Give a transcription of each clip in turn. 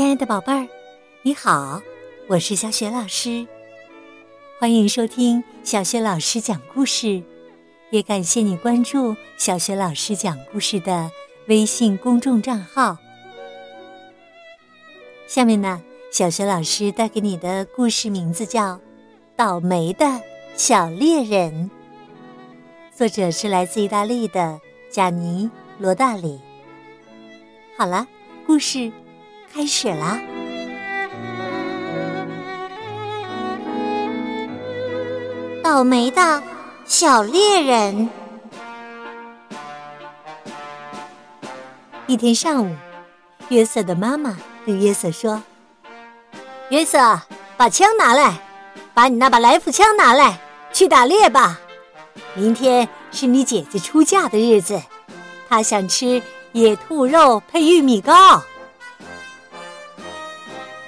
亲爱的宝贝儿，你好，我是小雪老师，欢迎收听小雪老师讲故事，也感谢你关注小雪老师讲故事的微信公众账号。下面呢，小雪老师带给你的故事名字叫《倒霉的小猎人》，作者是来自意大利的贾尼·罗大里。好了，故事。开始了！倒霉的小猎人。一天上午，约瑟的妈妈对约瑟说：“约瑟，把枪拿来，把你那把来福枪拿来，去打猎吧。明天是你姐姐出嫁的日子，她想吃野兔肉配玉米糕。”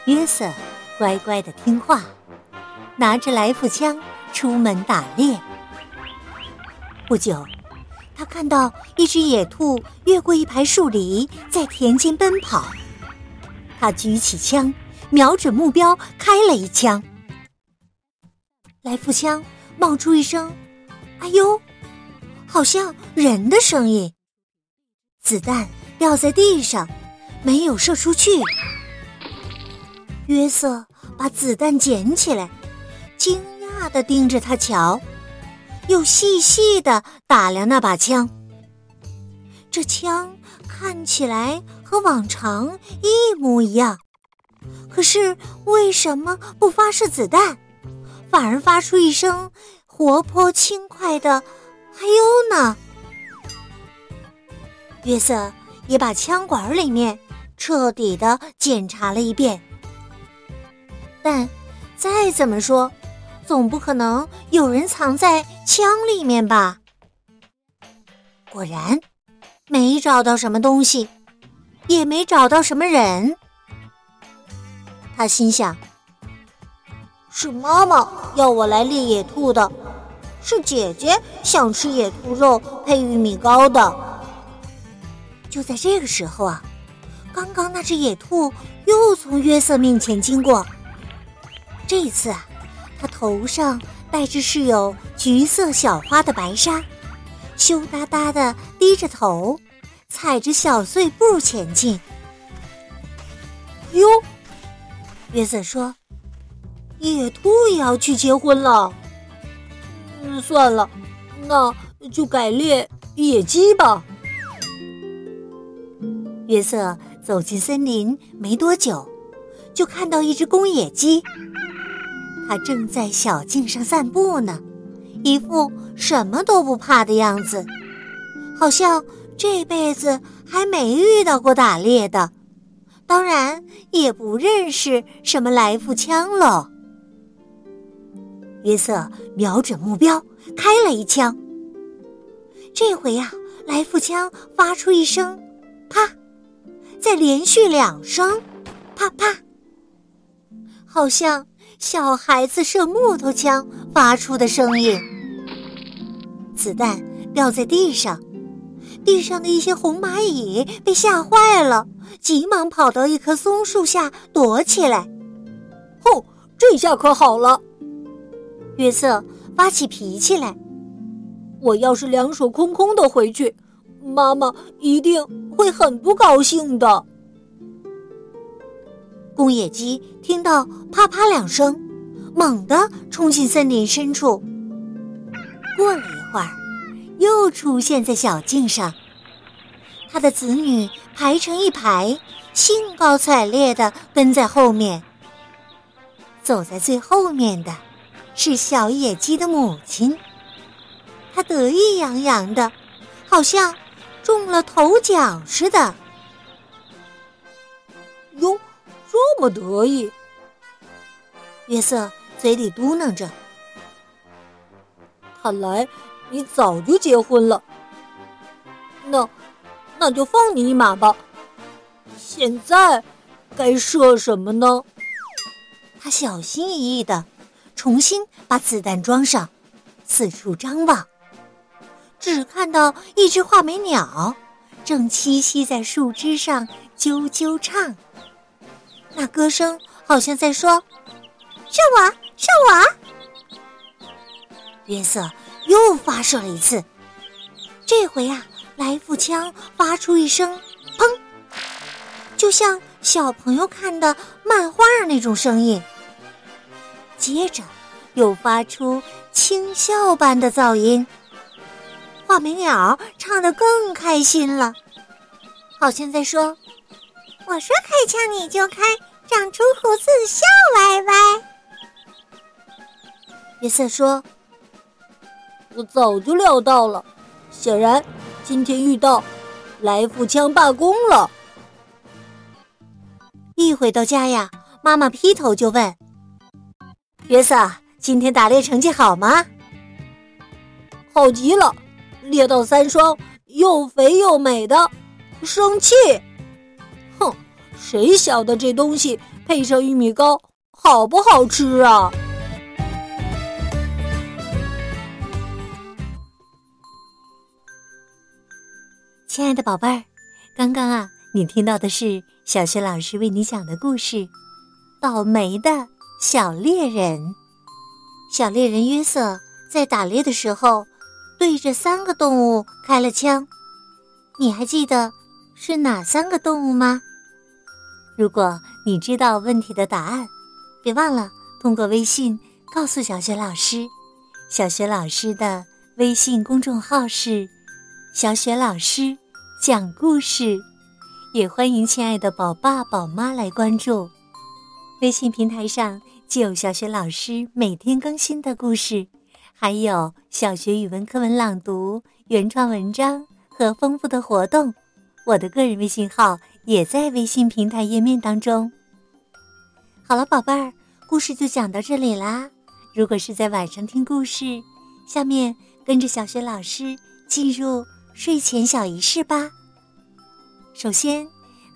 约瑟乖乖的听话，拿着来福枪出门打猎。不久，他看到一只野兔越过一排树篱，在田间奔跑。他举起枪，瞄准目标，开了一枪。来福枪冒出一声“哎呦”，好像人的声音。子弹掉在地上，没有射出去。约瑟把子弹捡起来，惊讶的盯着他瞧，又细细的打量那把枪。这枪看起来和往常一模一样，可是为什么不发射子弹，反而发出一声活泼轻快的“哎呦”呢？约瑟也把枪管里面彻底的检查了一遍。但再怎么说，总不可能有人藏在枪里面吧？果然，没找到什么东西，也没找到什么人。他心想：是妈妈要我来猎野兔的，是姐姐想吃野兔肉配玉米糕的。就在这个时候啊，刚刚那只野兔又从约瑟面前经过。这一次啊，他头上戴着是有橘色小花的白纱，羞答答的低着头，踩着小碎步前进。哟，约瑟说：“野兔也要去结婚了。”嗯，算了，那就改猎野鸡吧。约瑟走进森林没多久，就看到一只公野鸡。他正在小径上散步呢，一副什么都不怕的样子，好像这辈子还没遇到过打猎的，当然也不认识什么来福枪喽。约瑟瞄准目标，开了一枪。这回呀，来福枪发出一声“啪”，再连续两声“啪啪”，好像。小孩子射木头枪发出的声音，子弹掉在地上，地上的一些红蚂蚁被吓坏了，急忙跑到一棵松树下躲起来。吼，这下可好了！约瑟发起脾气来：“我要是两手空空的回去，妈妈一定会很不高兴的。”公野鸡听到啪啪两声，猛地冲进森林深处。过了一会儿，又出现在小径上。他的子女排成一排，兴高采烈地跟在后面。走在最后面的，是小野鸡的母亲。她得意洋洋的，好像中了头奖似的。哟。这么得意，约瑟嘴里嘟囔着：“看来你早就结婚了。那，那就放你一马吧。现在该射什么呢？”他小心翼翼的重新把子弹装上，四处张望，只看到一只画眉鸟正栖息在树枝上啾啾唱。那歌声好像在说：“是我是我。”约瑟又发射了一次，这回啊，来福枪发出一声“砰”，就像小朋友看的漫画那种声音。接着，又发出轻笑般的噪音。画眉鸟唱得更开心了，好像在说：“我说开枪你就开，长出胡子笑歪歪。”约瑟说：“我早就料到了，显然今天遇到来福枪罢工了。”一回到家呀，妈妈劈头就问：“约瑟，今天打猎成绩好吗？”“好极了。”猎到三双又肥又美的，生气！谁晓得这东西配上玉米糕好不好吃啊？亲爱的宝贝儿，刚刚啊，你听到的是小学老师为你讲的故事《倒霉的小猎人》。小猎人约瑟在打猎的时候。对着三个动物开了枪，你还记得是哪三个动物吗？如果你知道问题的答案，别忘了通过微信告诉小雪老师。小雪老师的微信公众号是“小雪老师讲故事”，也欢迎亲爱的宝爸宝妈来关注。微信平台上既有小雪老师每天更新的故事。还有小学语文课文朗读、原创文章和丰富的活动，我的个人微信号也在微信平台页面当中。好了，宝贝儿，故事就讲到这里啦。如果是在晚上听故事，下面跟着小学老师进入睡前小仪式吧。首先，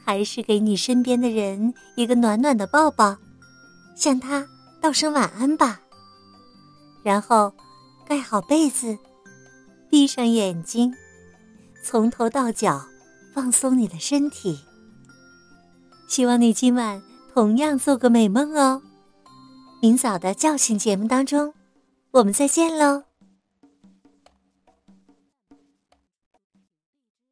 还是给你身边的人一个暖暖的抱抱，向他道声晚安吧。然后。盖好被子，闭上眼睛，从头到脚放松你的身体。希望你今晚同样做个美梦哦。明早的叫醒节目当中，我们再见喽。